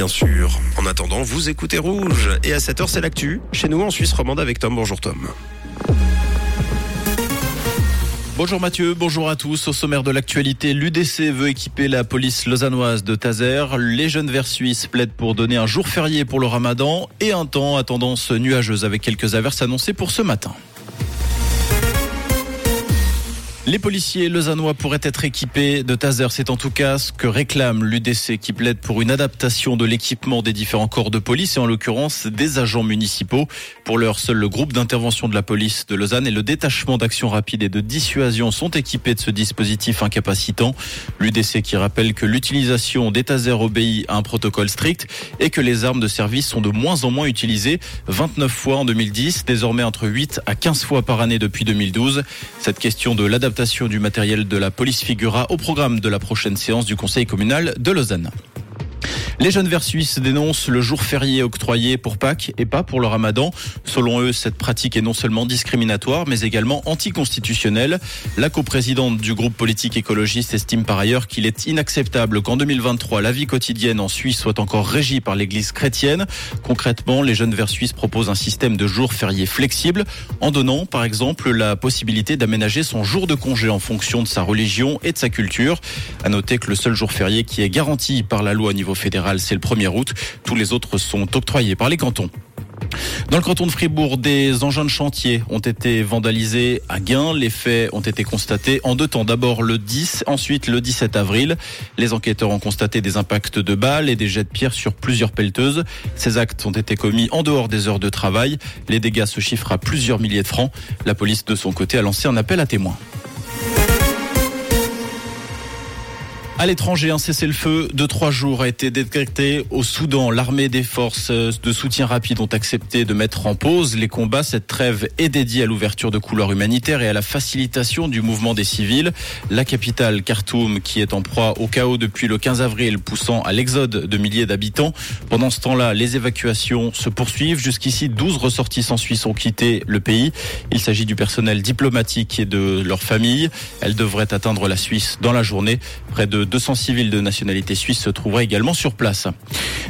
Bien sûr. En attendant, vous écoutez Rouge. Et à 7h, c'est l'actu. Chez nous, en Suisse romande, avec Tom. Bonjour Tom. Bonjour Mathieu, bonjour à tous. Au sommaire de l'actualité, l'UDC veut équiper la police lausannoise de Tazer. Les jeunes verts suisses plaident pour donner un jour férié pour le ramadan et un temps à tendance nuageuse avec quelques averses annoncées pour ce matin. Les policiers lausannois pourraient être équipés de taser. C'est en tout cas ce que réclame l'UDC qui plaide pour une adaptation de l'équipement des différents corps de police et en l'occurrence des agents municipaux. Pour l'heure, seul le groupe d'intervention de la police de Lausanne et le détachement d'action rapide et de dissuasion sont équipés de ce dispositif incapacitant. L'UDC qui rappelle que l'utilisation des tasers obéit à un protocole strict et que les armes de service sont de moins en moins utilisées. 29 fois en 2010, désormais entre 8 à 15 fois par année depuis 2012. Cette question de l'adaptation du matériel de la police figurera au programme de la prochaine séance du Conseil communal de Lausanne. Les jeunes verts suisses dénoncent le jour férié octroyé pour Pâques et pas pour le ramadan. Selon eux, cette pratique est non seulement discriminatoire, mais également anticonstitutionnelle. La coprésidente du groupe politique écologiste estime par ailleurs qu'il est inacceptable qu'en 2023, la vie quotidienne en Suisse soit encore régie par l'église chrétienne. Concrètement, les jeunes verts suisses proposent un système de jours fériés flexible en donnant, par exemple, la possibilité d'aménager son jour de congé en fonction de sa religion et de sa culture. À noter que le seul jour férié qui est garanti par la loi au niveau fédéral c'est le 1er août. Tous les autres sont octroyés par les cantons. Dans le canton de Fribourg, des engins de chantier ont été vandalisés à Gain. Les faits ont été constatés en deux temps. D'abord le 10, ensuite le 17 avril. Les enquêteurs ont constaté des impacts de balles et des jets de pierre sur plusieurs pelleteuses. Ces actes ont été commis en dehors des heures de travail. Les dégâts se chiffrent à plusieurs milliers de francs. La police, de son côté, a lancé un appel à témoins. À l'étranger, un cessez-le-feu de trois jours a été décrété au Soudan. L'armée des forces de soutien rapide ont accepté de mettre en pause les combats. Cette trêve est dédiée à l'ouverture de couloirs humanitaires et à la facilitation du mouvement des civils. La capitale, Khartoum, qui est en proie au chaos depuis le 15 avril, poussant à l'exode de milliers d'habitants. Pendant ce temps-là, les évacuations se poursuivent. Jusqu'ici, 12 ressortissants suisses ont quitté le pays. Il s'agit du personnel diplomatique et de leurs familles. Elles devraient atteindre la Suisse dans la journée. Près de 200 civils de nationalité suisse se trouveraient également sur place.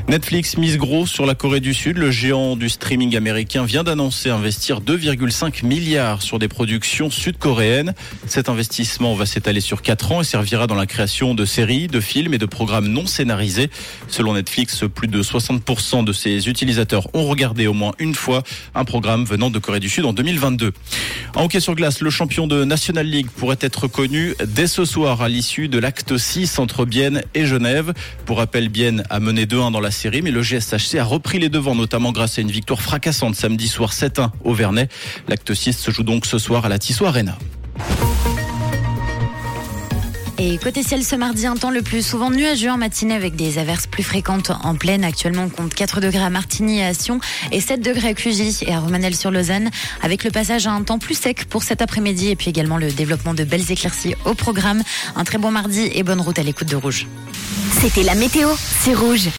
Netflix mise gros sur la Corée du Sud. Le géant du streaming américain vient d'annoncer investir 2,5 milliards sur des productions sud-coréennes. Cet investissement va s'étaler sur 4 ans et servira dans la création de séries, de films et de programmes non scénarisés. Selon Netflix, plus de 60% de ses utilisateurs ont regardé au moins une fois un programme venant de Corée du Sud en 2022. En hockey sur glace, le champion de National League pourrait être connu dès ce soir à l'issue de l'acte 6 entre Bienne et Genève. Pour rappel, Bienne a mené 2-1 dans la série, mais le GSHC a repris les devants, notamment grâce à une victoire fracassante samedi soir 7-1 au Vernet. L'acte 6 se joue donc ce soir à la Tissot Arena. Et côté ciel ce mardi, un temps le plus souvent nuageux en matinée avec des averses plus fréquentes en pleine. Actuellement, on compte 4 degrés à Martigny et à Sion et 7 degrés à Clugy et à Romanel-sur-Lausanne avec le passage à un temps plus sec pour cet après-midi et puis également le développement de belles éclaircies au programme. Un très bon mardi et bonne route à l'écoute de Rouge. C'était la météo, c'est Rouge.